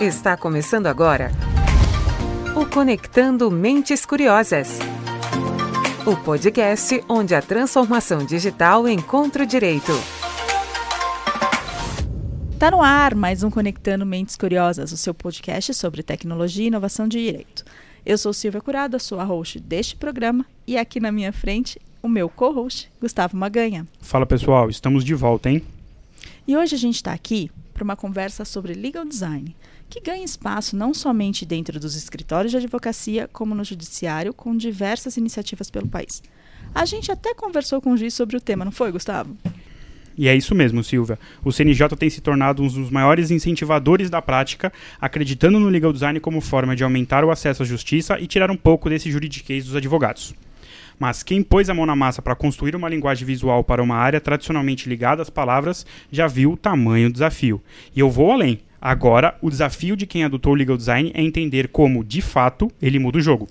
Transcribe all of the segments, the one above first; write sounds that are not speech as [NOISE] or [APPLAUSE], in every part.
Está começando agora o Conectando Mentes Curiosas. O podcast onde a transformação digital encontra o direito. Está no ar mais um Conectando Mentes Curiosas, o seu podcast sobre tecnologia e inovação de direito. Eu sou Silvia Curado, sou a host deste programa e aqui na minha frente o meu co-host, Gustavo Maganha. Fala pessoal, estamos de volta, hein? E hoje a gente está aqui para uma conversa sobre legal design, que ganha espaço não somente dentro dos escritórios de advocacia, como no judiciário, com diversas iniciativas pelo país. A gente até conversou com o juiz sobre o tema, não foi, Gustavo? E é isso mesmo, Silvia. O CNJ tem se tornado um dos maiores incentivadores da prática, acreditando no legal design como forma de aumentar o acesso à justiça e tirar um pouco desse juridiquês dos advogados. Mas quem pôs a mão na massa para construir uma linguagem visual para uma área tradicionalmente ligada às palavras já viu o tamanho do desafio. E eu vou além. Agora, o desafio de quem adotou o legal design é entender como, de fato, ele muda o jogo.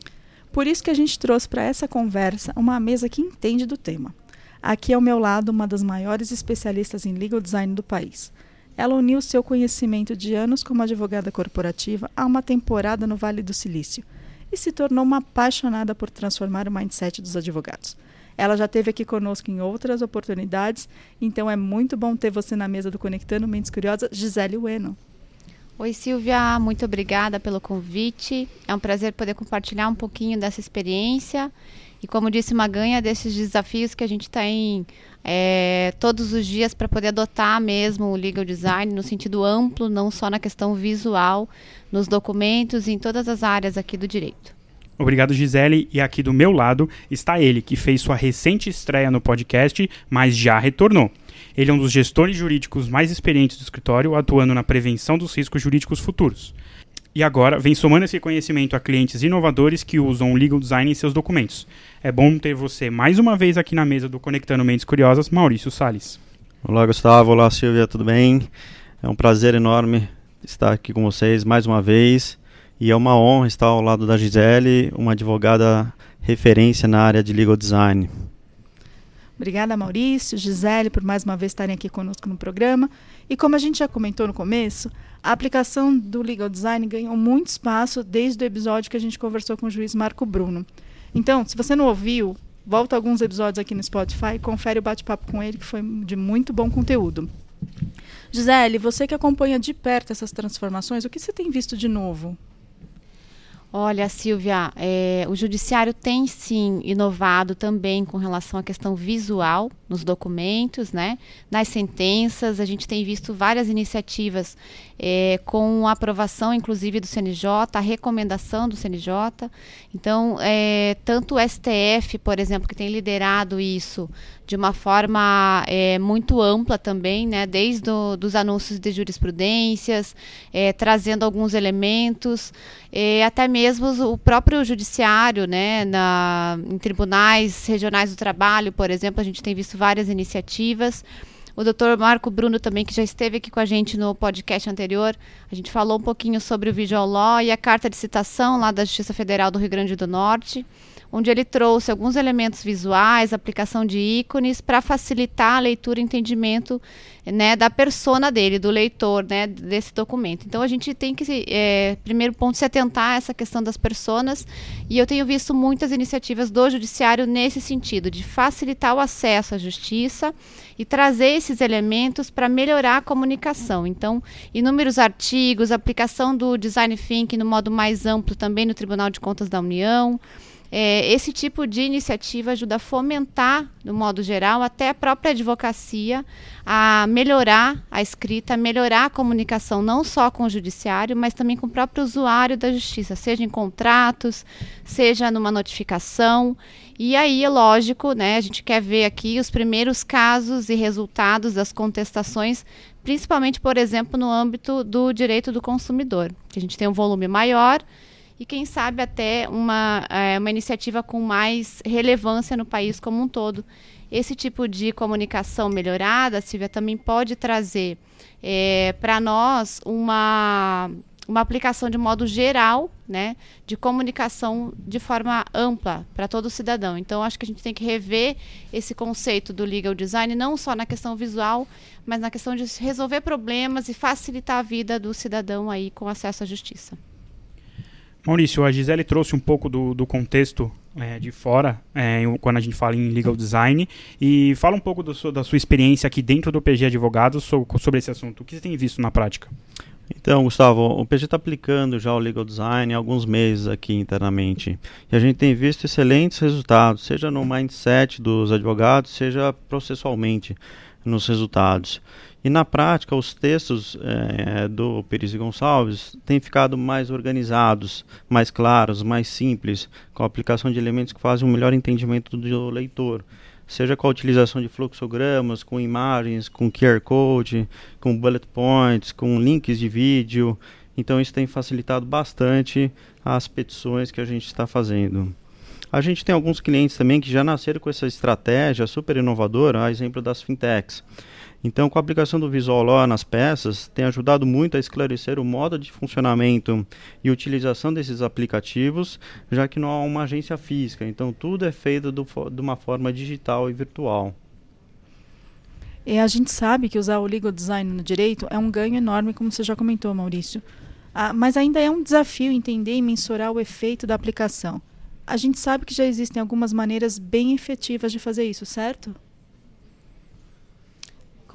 Por isso que a gente trouxe para essa conversa uma mesa que entende do tema. Aqui ao meu lado, uma das maiores especialistas em legal design do país. Ela uniu seu conhecimento de anos como advogada corporativa a uma temporada no Vale do Silício e se tornou uma apaixonada por transformar o mindset dos advogados. Ela já esteve aqui conosco em outras oportunidades, então é muito bom ter você na mesa do Conectando Mentes Curiosas, Gisele Ueno. Oi, Silvia, muito obrigada pelo convite. É um prazer poder compartilhar um pouquinho dessa experiência e, como disse Maganha, desses desafios que a gente tem é, todos os dias para poder adotar mesmo o legal design no sentido amplo, não só na questão visual, nos documentos e em todas as áreas aqui do direito. Obrigado, Gisele. E aqui do meu lado está ele, que fez sua recente estreia no podcast, mas já retornou. Ele é um dos gestores jurídicos mais experientes do escritório, atuando na prevenção dos riscos jurídicos futuros. E agora vem somando esse conhecimento a clientes inovadores que usam o legal design em seus documentos. É bom ter você mais uma vez aqui na mesa do Conectando Mentes Curiosas, Maurício Sales. Olá, Gustavo. Olá, Silvia. Tudo bem? É um prazer enorme estar aqui com vocês mais uma vez. E é uma honra estar ao lado da Gisele, uma advogada referência na área de legal design. Obrigada, Maurício, Gisele, por mais uma vez estarem aqui conosco no programa. E como a gente já comentou no começo, a aplicação do legal design ganhou muito espaço desde o episódio que a gente conversou com o juiz Marco Bruno. Então, se você não ouviu, volta alguns episódios aqui no Spotify e confere o bate-papo com ele, que foi de muito bom conteúdo. Gisele, você que acompanha de perto essas transformações, o que você tem visto de novo? Olha, Silvia, é, o judiciário tem sim inovado também com relação à questão visual nos documentos, né? Nas sentenças, a gente tem visto várias iniciativas é, com a aprovação, inclusive, do CNJ, a recomendação do CNJ. Então, é, tanto o STF, por exemplo, que tem liderado isso de uma forma é, muito ampla também, né? Desde os anúncios de jurisprudências, é, trazendo alguns elementos, é, até mesmo o próprio judiciário, né? Na, em tribunais regionais do trabalho, por exemplo, a gente tem visto várias iniciativas. O doutor Marco Bruno também, que já esteve aqui com a gente no podcast anterior, a gente falou um pouquinho sobre o Visual Law e a carta de citação lá da Justiça Federal do Rio Grande do Norte onde ele trouxe alguns elementos visuais, aplicação de ícones, para facilitar a leitura e entendimento né, da persona dele, do leitor né, desse documento. Então a gente tem que, é, primeiro ponto, se atentar a essa questão das personas, e eu tenho visto muitas iniciativas do Judiciário nesse sentido, de facilitar o acesso à justiça e trazer esses elementos para melhorar a comunicação. Então, inúmeros artigos, aplicação do design thinking no modo mais amplo também no Tribunal de Contas da União. É, esse tipo de iniciativa ajuda a fomentar, no modo geral, até a própria advocacia, a melhorar a escrita, a melhorar a comunicação, não só com o judiciário, mas também com o próprio usuário da justiça, seja em contratos, seja numa notificação. E aí, é lógico, né, a gente quer ver aqui os primeiros casos e resultados das contestações, principalmente, por exemplo, no âmbito do direito do consumidor, que a gente tem um volume maior e quem sabe até uma, é, uma iniciativa com mais relevância no país como um todo. Esse tipo de comunicação melhorada, Silvia, também pode trazer é, para nós uma uma aplicação de modo geral, né, de comunicação de forma ampla para todo cidadão. Então, acho que a gente tem que rever esse conceito do legal design, não só na questão visual, mas na questão de resolver problemas e facilitar a vida do cidadão aí com acesso à justiça. Maurício, a Gisele trouxe um pouco do, do contexto é, de fora, é, quando a gente fala em legal design, e fala um pouco do, da sua experiência aqui dentro do PG Advogados sobre, esse assunto. O que você tem visto na prática? Então, Gustavo, o PG está aplicando já o legal design há alguns meses aqui internamente. E a gente tem visto excelentes resultados, seja no mindset dos advogados, seja processualmente nos resultados. E na prática, os textos é, do Perício Gonçalves têm ficado mais organizados, mais claros, mais simples, com a aplicação de elementos que fazem um melhor entendimento do leitor seja com a utilização de fluxogramas, com imagens, com QR Code, com bullet points, com links de vídeo. Então isso tem facilitado bastante as petições que a gente está fazendo. A gente tem alguns clientes também que já nasceram com essa estratégia super inovadora, a exemplo das fintechs. Então, com a aplicação do Visual Law nas peças, tem ajudado muito a esclarecer o modo de funcionamento e utilização desses aplicativos, já que não há uma agência física. Então, tudo é feito do, de uma forma digital e virtual. E a gente sabe que usar o legal design no direito é um ganho enorme, como você já comentou, Maurício. Ah, mas ainda é um desafio entender e mensurar o efeito da aplicação. A gente sabe que já existem algumas maneiras bem efetivas de fazer isso, certo?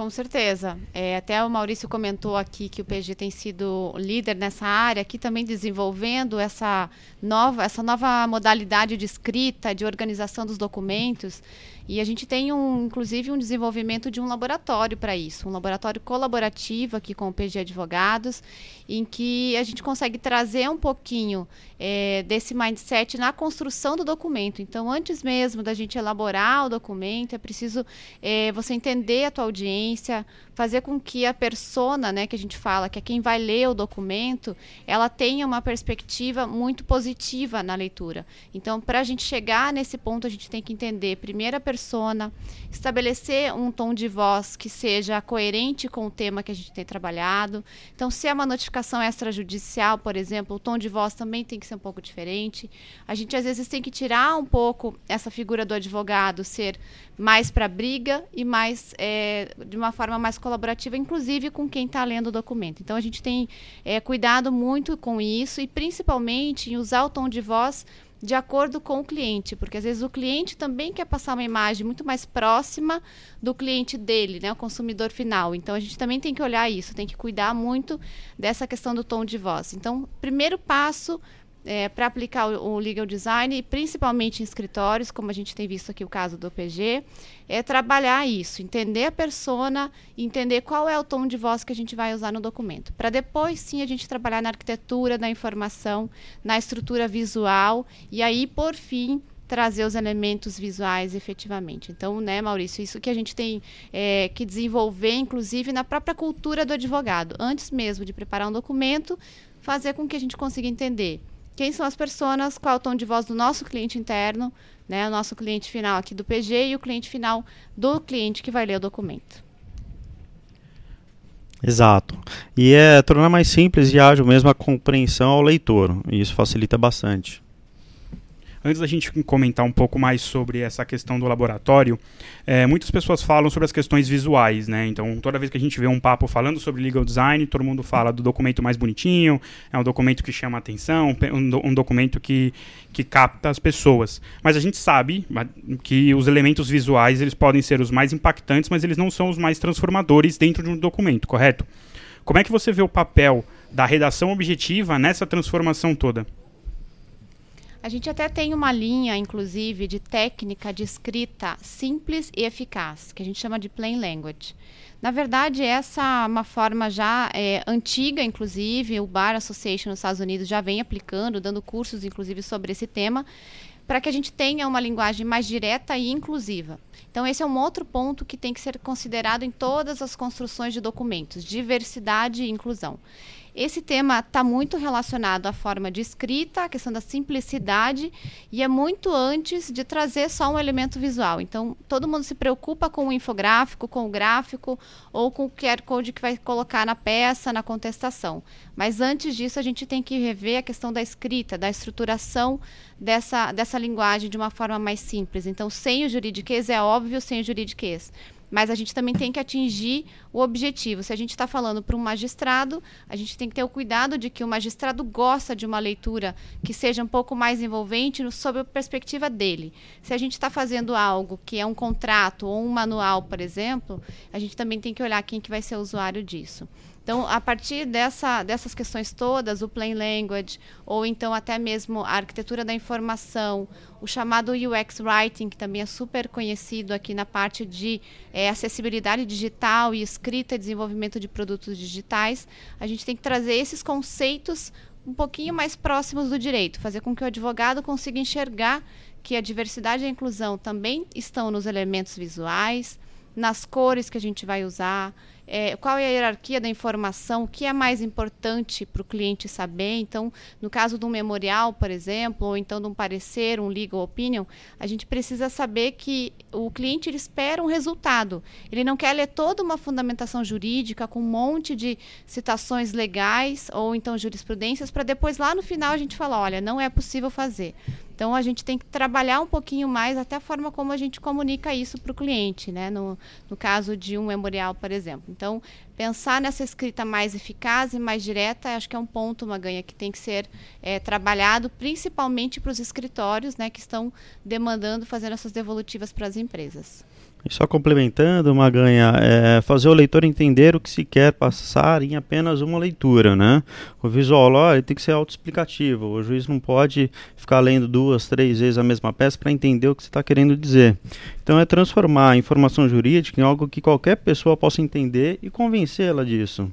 Com certeza. É, até o Maurício comentou aqui que o PG tem sido líder nessa área, aqui também desenvolvendo essa nova, essa nova modalidade de escrita, de organização dos documentos. E a gente tem, um, inclusive, um desenvolvimento de um laboratório para isso, um laboratório colaborativo aqui com o PG Advogados, em que a gente consegue trazer um pouquinho é, desse mindset na construção do documento. Então, antes mesmo da gente elaborar o documento, é preciso é, você entender a tua audiência, kompromisse fazer com que a persona, né, que a gente fala, que é quem vai ler o documento, ela tenha uma perspectiva muito positiva na leitura. Então, para a gente chegar nesse ponto, a gente tem que entender primeiro a persona, estabelecer um tom de voz que seja coerente com o tema que a gente tem trabalhado. Então, se é uma notificação extrajudicial, por exemplo, o tom de voz também tem que ser um pouco diferente. A gente às vezes tem que tirar um pouco essa figura do advogado, ser mais para briga e mais é, de uma forma mais colaborativa, inclusive com quem está lendo o documento. Então a gente tem é, cuidado muito com isso e principalmente em usar o tom de voz de acordo com o cliente, porque às vezes o cliente também quer passar uma imagem muito mais próxima do cliente dele, né, o consumidor final. Então a gente também tem que olhar isso, tem que cuidar muito dessa questão do tom de voz. Então, primeiro passo é, para aplicar o, o, legal design, principalmente em escritórios, como a gente tem visto aqui o caso do PG, é trabalhar isso, entender a persona, entender qual é o tom de voz que a gente vai usar no documento, para depois sim a gente trabalhar na arquitetura da informação, na estrutura visual e aí por fim trazer os elementos visuais efetivamente. Então, né, Maurício, isso que a gente tem é, que desenvolver, inclusive na própria cultura do advogado, antes mesmo de preparar um documento, fazer com que a gente consiga entender quem são as pessoas, qual é o tom de voz do nosso cliente interno, né, o nosso cliente final aqui do PG e o cliente final do cliente que vai ler o documento. Exato. E é tornar mais simples e ágil mesmo a compreensão ao leitor. E isso facilita bastante. Antes da gente comentar um pouco mais sobre essa questão do laboratório, é, muitas pessoas falam sobre as questões visuais, né? Então, toda vez que a gente vê um papo falando sobre legal design, todo mundo fala do documento mais bonitinho, é um documento que chama atenção, um, um documento que, que capta as pessoas. Mas a gente sabe que os elementos visuais eles podem ser os mais impactantes, mas eles não são os mais transformadores dentro de um documento, correto? Como é que você vê o papel da redação objetiva nessa transformação toda? A gente até tem uma linha, inclusive, de técnica de escrita simples e eficaz, que a gente chama de plain language. Na verdade, essa é uma forma já é, antiga, inclusive, o Bar Association nos Estados Unidos já vem aplicando, dando cursos, inclusive, sobre esse tema, para que a gente tenha uma linguagem mais direta e inclusiva. Então, esse é um outro ponto que tem que ser considerado em todas as construções de documentos: diversidade e inclusão. Esse tema está muito relacionado à forma de escrita, à questão da simplicidade, e é muito antes de trazer só um elemento visual. Então, todo mundo se preocupa com o infográfico, com o gráfico ou com o QR Code que vai colocar na peça, na contestação. Mas antes disso, a gente tem que rever a questão da escrita, da estruturação dessa, dessa linguagem de uma forma mais simples. Então, sem o juridiquês, é óbvio, sem o juridiquês mas a gente também tem que atingir o objetivo. Se a gente está falando para um magistrado, a gente tem que ter o cuidado de que o magistrado gosta de uma leitura que seja um pouco mais envolvente sob a perspectiva dele. Se a gente está fazendo algo que é um contrato ou um manual, por exemplo, a gente também tem que olhar quem que vai ser o usuário disso. Então, a partir dessa, dessas questões todas, o plain language, ou então até mesmo a arquitetura da informação, o chamado UX Writing, que também é super conhecido aqui na parte de é, acessibilidade digital e escrita e desenvolvimento de produtos digitais, a gente tem que trazer esses conceitos um pouquinho mais próximos do direito, fazer com que o advogado consiga enxergar que a diversidade e a inclusão também estão nos elementos visuais, nas cores que a gente vai usar, é, qual é a hierarquia da informação, o que é mais importante para o cliente saber. Então, no caso de um memorial, por exemplo, ou então de um parecer, um legal opinion, a gente precisa saber que o cliente espera um resultado. Ele não quer ler toda uma fundamentação jurídica com um monte de citações legais ou então jurisprudências para depois lá no final a gente falar, olha, não é possível fazer. Então a gente tem que trabalhar um pouquinho mais até a forma como a gente comunica isso para o cliente, né? No, no caso de um memorial, por exemplo. Então, pensar nessa escrita mais eficaz e mais direta, acho que é um ponto, uma ganha que tem que ser é, trabalhado, principalmente para os escritórios, né, que estão demandando fazer essas devolutivas para as empresas. E só complementando, Maganha, é fazer o leitor entender o que se quer passar em apenas uma leitura, né? O visual ó, tem que ser autoexplicativo. O juiz não pode ficar lendo duas, três vezes a mesma peça para entender o que você está querendo dizer. Então é transformar a informação jurídica em algo que qualquer pessoa possa entender e convencê-la disso.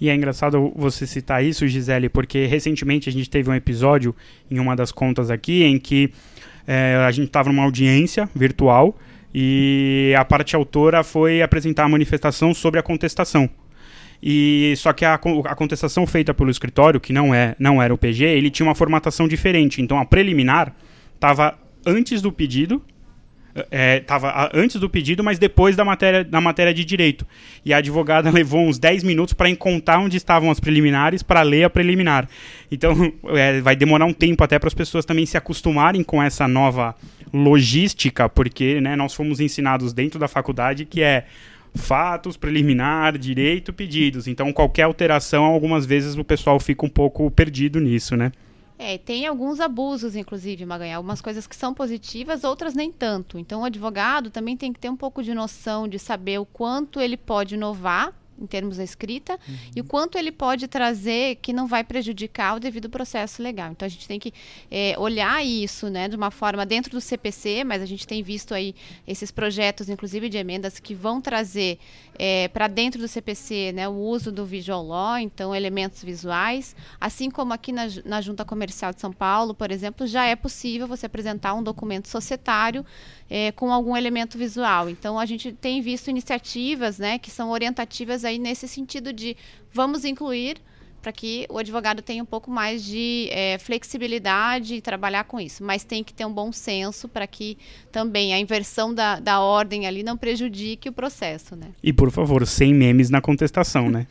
E é engraçado você citar isso, Gisele, porque recentemente a gente teve um episódio em uma das contas aqui em que é, a gente estava numa audiência virtual e a parte autora foi apresentar a manifestação sobre a contestação. E só que a, a contestação feita pelo escritório, que não é não era o PG, ele tinha uma formatação diferente. Então a preliminar estava antes do pedido estava é, antes do pedido, mas depois da matéria, da matéria de direito. E a advogada [LAUGHS] levou uns 10 minutos para encontrar onde estavam as preliminares para ler a preliminar. Então [LAUGHS] é, vai demorar um tempo até para as pessoas também se acostumarem com essa nova logística, porque né, nós fomos ensinados dentro da faculdade que é fatos, preliminar, direito, pedidos. Então qualquer alteração, algumas vezes o pessoal fica um pouco perdido nisso, né? É, tem alguns abusos, inclusive, Maganhã. Algumas coisas que são positivas, outras nem tanto. Então, o advogado também tem que ter um pouco de noção de saber o quanto ele pode inovar em termos da escrita uhum. e o quanto ele pode trazer que não vai prejudicar o devido processo legal. Então a gente tem que é, olhar isso, né, de uma forma dentro do CPC, mas a gente tem visto aí esses projetos, inclusive de emendas, que vão trazer é, para dentro do CPC, né, o uso do visual law, então elementos visuais, assim como aqui na, na Junta Comercial de São Paulo, por exemplo, já é possível você apresentar um documento societário é, com algum elemento visual. Então a gente tem visto iniciativas, né, que são orientativas aí nesse sentido de vamos incluir para que o advogado tenha um pouco mais de é, flexibilidade e trabalhar com isso. Mas tem que ter um bom senso para que também a inversão da, da ordem ali não prejudique o processo. Né? E, por favor, sem memes na contestação, né?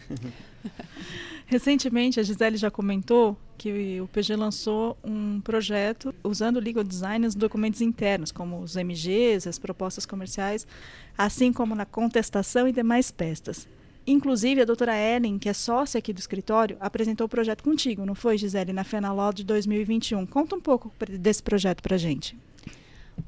[LAUGHS] Recentemente, a Gisele já comentou que o PG lançou um projeto usando o legal design nos documentos internos, como os MGs, as propostas comerciais, assim como na contestação e demais pestas. Inclusive, a doutora Ellen, que é sócia aqui do escritório, apresentou o projeto contigo, não foi, Gisele, na FENALO de 2021. Conta um pouco desse projeto para gente.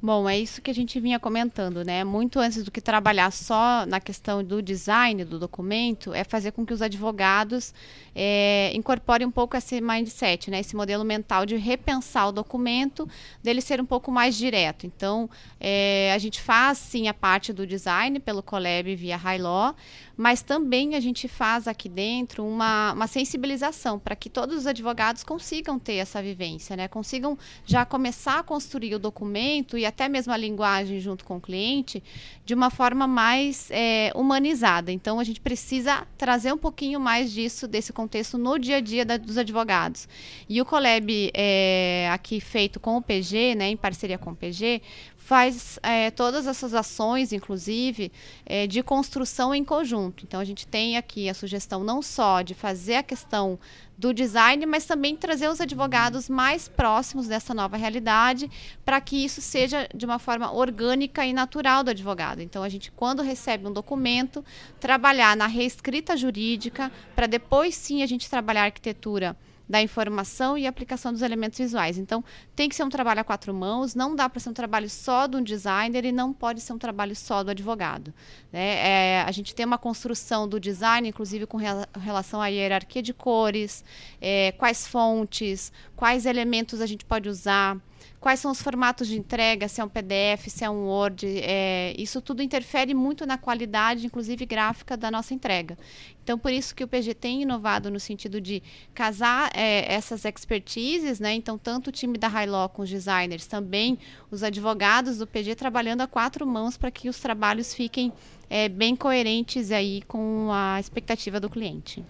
Bom, é isso que a gente vinha comentando, né? Muito antes do que trabalhar só na questão do design do documento, é fazer com que os advogados é, incorporem um pouco esse mindset, né? Esse modelo mental de repensar o documento, dele ser um pouco mais direto. Então, é, a gente faz sim a parte do design pelo Colab via High Law, mas também a gente faz aqui dentro uma, uma sensibilização para que todos os advogados consigam ter essa vivência, né? consigam já começar a construir o documento e até mesmo a linguagem junto com o cliente de uma forma mais é, humanizada. Então, a gente precisa trazer um pouquinho mais disso, desse contexto no dia a dia da, dos advogados. E o Coleb, é, aqui feito com o PG, né, em parceria com o PG, faz é, todas essas ações, inclusive, é, de construção em conjunto. Então, a gente tem aqui a sugestão não só de fazer a questão do design, mas também trazer os advogados mais próximos dessa nova realidade, para que isso seja de uma forma orgânica e natural do advogado. Então, a gente, quando recebe um documento, trabalhar na reescrita jurídica, para depois sim a gente trabalhar a arquitetura da informação e aplicação dos elementos visuais. Então, tem que ser um trabalho a quatro mãos, não dá para ser um trabalho só do designer e não pode ser um trabalho só do advogado. Né? É, a gente tem uma construção do design, inclusive com relação à hierarquia de cores, é, quais fontes, quais elementos a gente pode usar quais são os formatos de entrega, se é um PDF, se é um Word, é, isso tudo interfere muito na qualidade, inclusive gráfica, da nossa entrega. Então, por isso que o PG tem inovado no sentido de casar é, essas expertises, né? Então, tanto o time da Law com os designers, também os advogados do PG trabalhando a quatro mãos para que os trabalhos fiquem é, bem coerentes aí com a expectativa do cliente.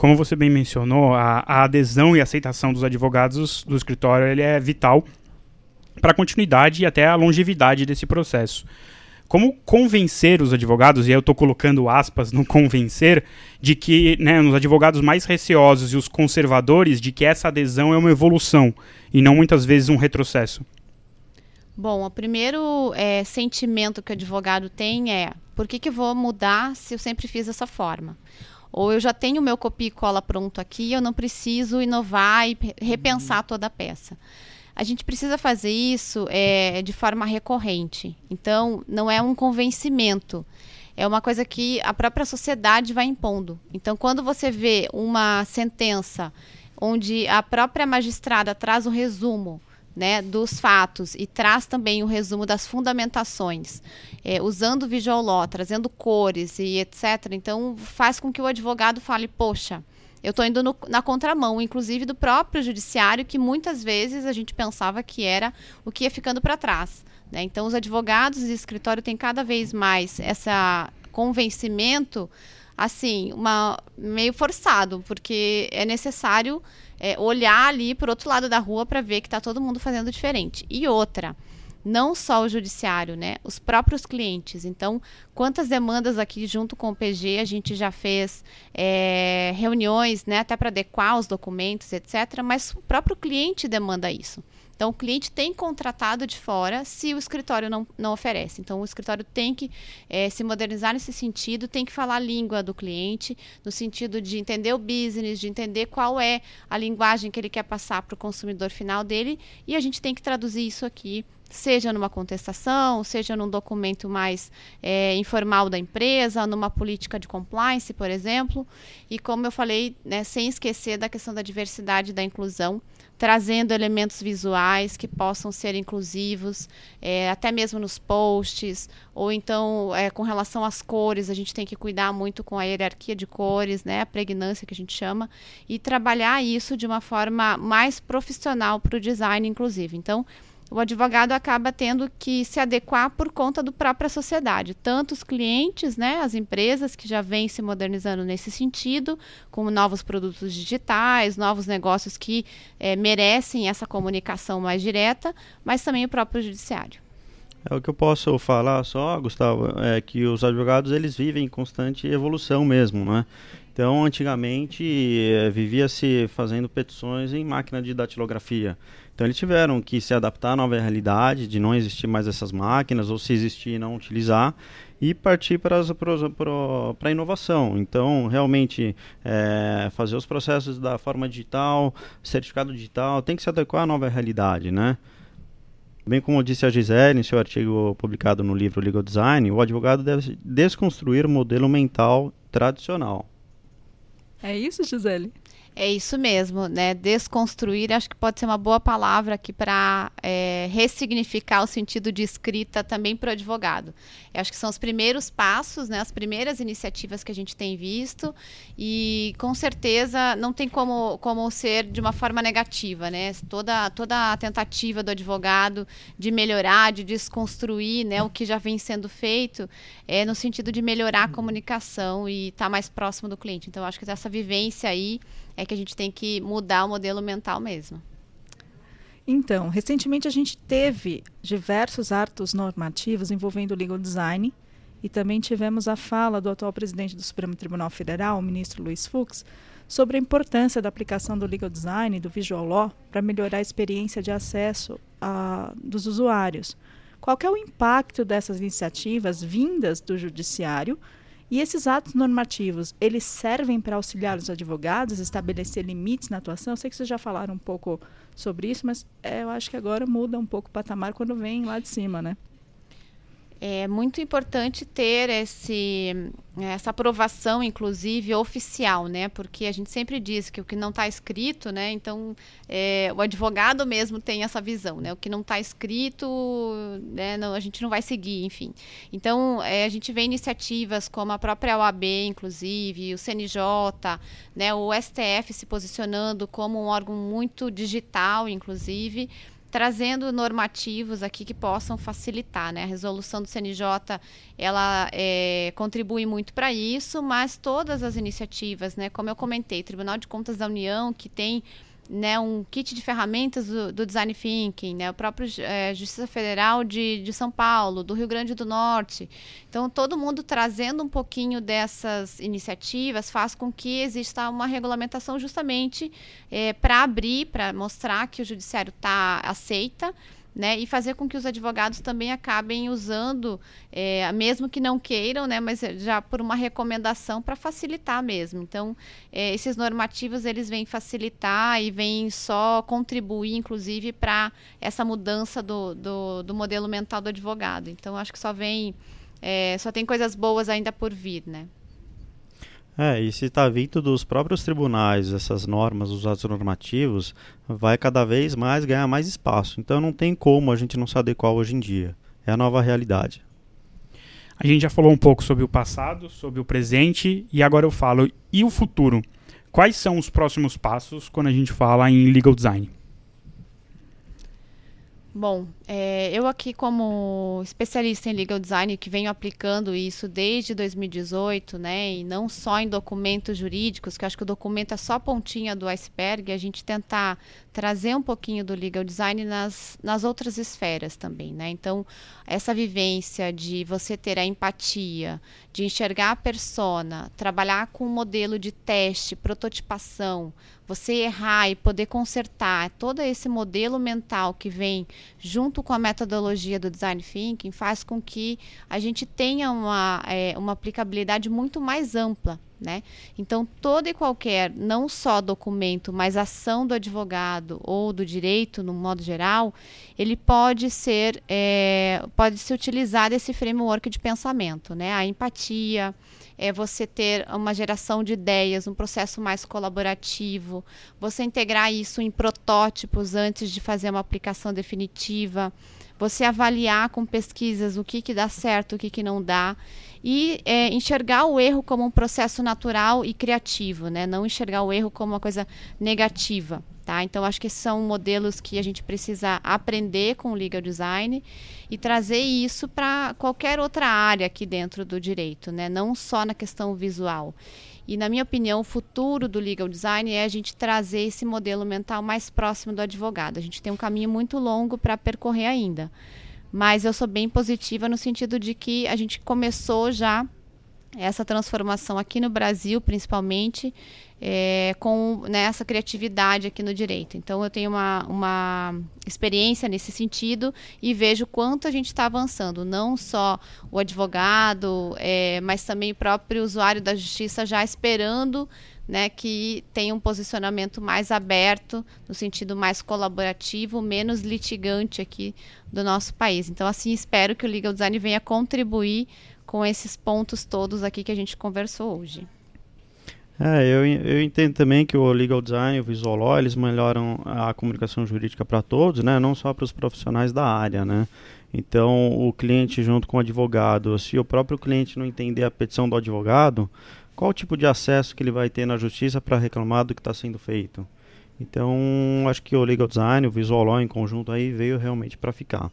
Como você bem mencionou, a, a adesão e aceitação dos advogados do escritório ele é vital para a continuidade e até a longevidade desse processo. Como convencer os advogados, e eu estou colocando aspas no convencer, de que, né, nos advogados mais receosos e os conservadores, de que essa adesão é uma evolução e não muitas vezes um retrocesso? Bom, o primeiro é, sentimento que o advogado tem é: por que, que vou mudar se eu sempre fiz dessa forma? Ou eu já tenho meu copia e cola pronto aqui, eu não preciso inovar e repensar toda a peça a gente precisa fazer isso é, de forma recorrente. Então, não é um convencimento. É uma coisa que a própria sociedade vai impondo. Então, quando você vê uma sentença onde a própria magistrada traz o resumo né, dos fatos e traz também o resumo das fundamentações, é, usando visual law, trazendo cores e etc. Então, faz com que o advogado fale: poxa, eu estou indo no, na contramão, inclusive do próprio judiciário, que muitas vezes a gente pensava que era o que ia ficando para trás. Né? Então, os advogados e escritório têm cada vez mais esse convencimento, assim, uma, meio forçado, porque é necessário é, olhar ali para o outro lado da rua para ver que está todo mundo fazendo diferente. E outra, não só o judiciário, né? Os próprios clientes. Então, quantas demandas aqui junto com o PG a gente já fez é, reuniões, né? Até para adequar os documentos, etc. Mas o próprio cliente demanda isso. Então, o cliente tem contratado de fora se o escritório não, não oferece. Então, o escritório tem que é, se modernizar nesse sentido, tem que falar a língua do cliente, no sentido de entender o business, de entender qual é a linguagem que ele quer passar para o consumidor final dele, e a gente tem que traduzir isso aqui seja numa contestação, seja num documento mais é, informal da empresa, numa política de compliance, por exemplo. E como eu falei, né, sem esquecer da questão da diversidade e da inclusão, trazendo elementos visuais que possam ser inclusivos, é, até mesmo nos posts, ou então é, com relação às cores, a gente tem que cuidar muito com a hierarquia de cores, né, a pregnância que a gente chama, e trabalhar isso de uma forma mais profissional para o design, inclusive. Então, o advogado acaba tendo que se adequar por conta da própria sociedade, tanto os clientes, né, as empresas que já vêm se modernizando nesse sentido, com novos produtos digitais, novos negócios que é, merecem essa comunicação mais direta, mas também o próprio judiciário. É o que eu posso falar só, Gustavo, é que os advogados eles vivem em constante evolução mesmo, né? Então, antigamente é, vivia-se fazendo petições em máquina de datilografia. Então eles tiveram que se adaptar à nova realidade de não existir mais essas máquinas, ou se existir, não utilizar, e partir para, para a inovação. Então, realmente, é, fazer os processos da forma digital, certificado digital, tem que se adequar à nova realidade, né? Bem como disse a Gisele em seu artigo publicado no livro Legal Design, o advogado deve desconstruir o modelo mental tradicional. É isso, Gisele? É isso mesmo, né? Desconstruir acho que pode ser uma boa palavra aqui para é, ressignificar o sentido de escrita também para o advogado. Eu acho que são os primeiros passos, né? As primeiras iniciativas que a gente tem visto e com certeza não tem como, como ser de uma forma negativa, né? Toda, toda a tentativa do advogado de melhorar, de desconstruir, né? O que já vem sendo feito é no sentido de melhorar a comunicação e estar tá mais próximo do cliente. Então, acho que essa vivência aí é que a gente tem que mudar o modelo mental mesmo. Então, recentemente a gente teve diversos atos normativos envolvendo o legal design e também tivemos a fala do atual presidente do Supremo Tribunal Federal, o ministro Luiz Fux, sobre a importância da aplicação do legal design e do visual law para melhorar a experiência de acesso a, dos usuários. Qual é o impacto dessas iniciativas vindas do judiciário e esses atos normativos, eles servem para auxiliar os advogados, estabelecer limites na atuação? Eu sei que vocês já falaram um pouco sobre isso, mas é, eu acho que agora muda um pouco o patamar quando vem lá de cima, né? É muito importante ter esse, essa aprovação, inclusive, oficial, né? Porque a gente sempre diz que o que não está escrito, né? Então, é, o advogado mesmo tem essa visão, né? O que não está escrito, né? Não, a gente não vai seguir, enfim. Então, é, a gente vê iniciativas como a própria OAB, inclusive, o CNJ, né? O STF se posicionando como um órgão muito digital, inclusive, trazendo normativos aqui que possam facilitar, né? A resolução do CNJ, ela é, contribui muito para isso, mas todas as iniciativas, né? Como eu comentei, Tribunal de Contas da União, que tem né, um kit de ferramentas do, do design thinking, né, o próprio é, Justiça Federal de, de São Paulo, do Rio Grande do Norte. Então, todo mundo trazendo um pouquinho dessas iniciativas faz com que exista uma regulamentação justamente é, para abrir, para mostrar que o judiciário está aceita né, e fazer com que os advogados também acabem usando, é, mesmo que não queiram, né, mas já por uma recomendação para facilitar mesmo. Então, é, esses normativos eles vêm facilitar e vêm só contribuir, inclusive, para essa mudança do, do, do, modelo mental do advogado. Então, acho que só vem, é, só tem coisas boas ainda por vir, né? É, e se está vindo dos próprios tribunais essas normas, os atos normativos, vai cada vez mais ganhar mais espaço. Então não tem como a gente não se adequar hoje em dia. É a nova realidade. A gente já falou um pouco sobre o passado, sobre o presente, e agora eu falo, e o futuro? Quais são os próximos passos quando a gente fala em legal design? Bom, é, eu aqui como especialista em legal design que venho aplicando isso desde 2018, né, e não só em documentos jurídicos, que acho que o documento é só a pontinha do iceberg, a gente tentar trazer um pouquinho do legal design nas, nas outras esferas também, né? Então, essa vivência de você ter a empatia, de enxergar a persona, trabalhar com um modelo de teste, prototipação, você errar e poder consertar, todo esse modelo mental que vem junto com a metodologia do design thinking faz com que a gente tenha uma, é, uma aplicabilidade muito mais ampla né? Então, todo e qualquer, não só documento, mas ação do advogado ou do direito, no modo geral, ele pode ser, é, pode se utilizar desse framework de pensamento, né? A empatia, é você ter uma geração de ideias, um processo mais colaborativo, você integrar isso em protótipos antes de fazer uma aplicação definitiva, você avaliar com pesquisas o que, que dá certo, o que, que não dá e é, enxergar o erro como um processo natural e criativo, né? Não enxergar o erro como uma coisa negativa, tá? Então acho que são modelos que a gente precisa aprender com o legal design e trazer isso para qualquer outra área aqui dentro do direito, né? Não só na questão visual. E na minha opinião, o futuro do legal design é a gente trazer esse modelo mental mais próximo do advogado. A gente tem um caminho muito longo para percorrer ainda mas eu sou bem positiva no sentido de que a gente começou já essa transformação aqui no Brasil, principalmente, é, com né, essa criatividade aqui no direito. Então, eu tenho uma, uma experiência nesse sentido e vejo quanto a gente está avançando. Não só o advogado, é, mas também o próprio usuário da justiça já esperando né, que tenha um posicionamento mais aberto, no sentido mais colaborativo, menos litigante aqui do nosso país. Então, assim, espero que o Legal Design venha contribuir com esses pontos todos aqui que a gente conversou hoje. É, eu, eu entendo também que o legal design e o visual law, eles melhoram a comunicação jurídica para todos, né? Não só para os profissionais da área, né? Então, o cliente junto com o advogado, se o próprio cliente não entender a petição do advogado, qual o tipo de acesso que ele vai ter na justiça para reclamar do que está sendo feito? Então, acho que o legal design, o visual law em conjunto aí veio realmente para ficar.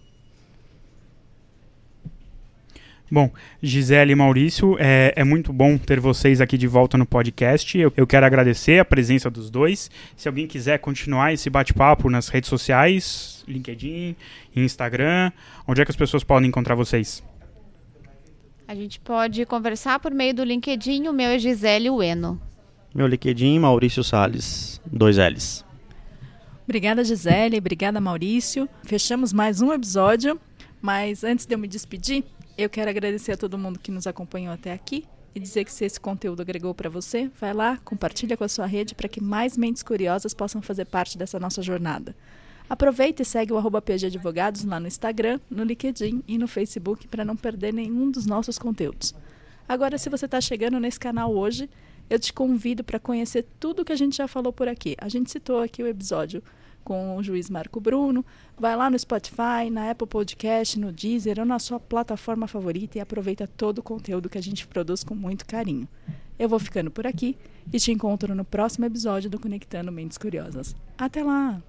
Bom, Gisele e Maurício, é, é, muito bom ter vocês aqui de volta no podcast. Eu, eu, quero agradecer a presença dos dois. Se alguém quiser continuar esse bate-papo nas redes sociais, LinkedIn, Instagram, onde é que as pessoas podem encontrar vocês? A gente pode conversar por meio do LinkedIn. O meu é Gisele Ueno. Meu LinkedIn, Maurício Sales, dois L's. Obrigada, Gisele. Obrigada, Maurício. Fechamos mais um episódio. Mas antes de eu me despedir, eu quero agradecer a todo mundo que nos acompanhou até aqui e dizer que se esse conteúdo agregou para você, vai lá, compartilha com a sua rede para que mais mentes curiosas possam fazer parte dessa nossa jornada. Aproveita e segue o arroba PG Advogados lá no Instagram, no LinkedIn e no Facebook para não perder nenhum dos nossos conteúdos. Agora, se você está chegando nesse canal hoje, eu te convido para conhecer tudo que a gente já falou por aqui. A gente citou aqui o episódio com o juiz Marco Bruno. Vai lá no Spotify, na Apple Podcast, no Deezer ou na sua plataforma favorita e aproveita todo o conteúdo que a gente produz com muito carinho. Eu vou ficando por aqui e te encontro no próximo episódio do Conectando Mentes Curiosas. Até lá!